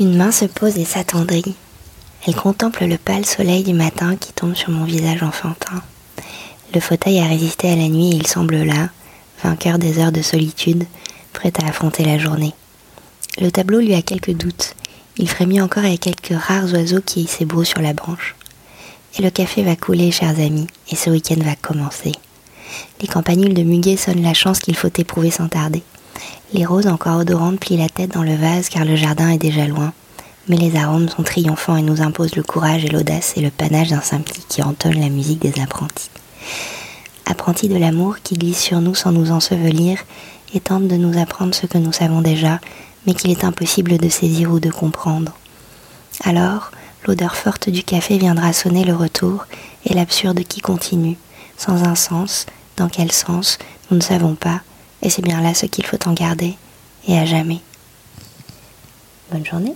Une main se pose et s'attendrit. Elle contemple le pâle soleil du matin qui tombe sur mon visage enfantin. Le fauteuil a résisté à la nuit et il semble là, vainqueur des heures de solitude, prêt à affronter la journée. Le tableau lui a quelques doutes. Il frémit encore avec quelques rares oiseaux qui s'ébrouent sur la branche. Et le café va couler, chers amis, et ce week-end va commencer. Les campanules de muguet sonnent la chance qu'il faut éprouver sans tarder. Les roses encore odorantes plient la tête dans le vase car le jardin est déjà loin. Mais les arômes sont triomphants et nous imposent le courage et l'audace et le panache d'un simpli qui entonne la musique des apprentis. Apprentis de l'amour qui glisse sur nous sans nous ensevelir et tente de nous apprendre ce que nous savons déjà, mais qu'il est impossible de saisir ou de comprendre. Alors, l'odeur forte du café viendra sonner le retour et l'absurde qui continue, sans un sens, dans quel sens, nous ne savons pas, et c'est bien là ce qu'il faut en garder, et à jamais. Bonne journée.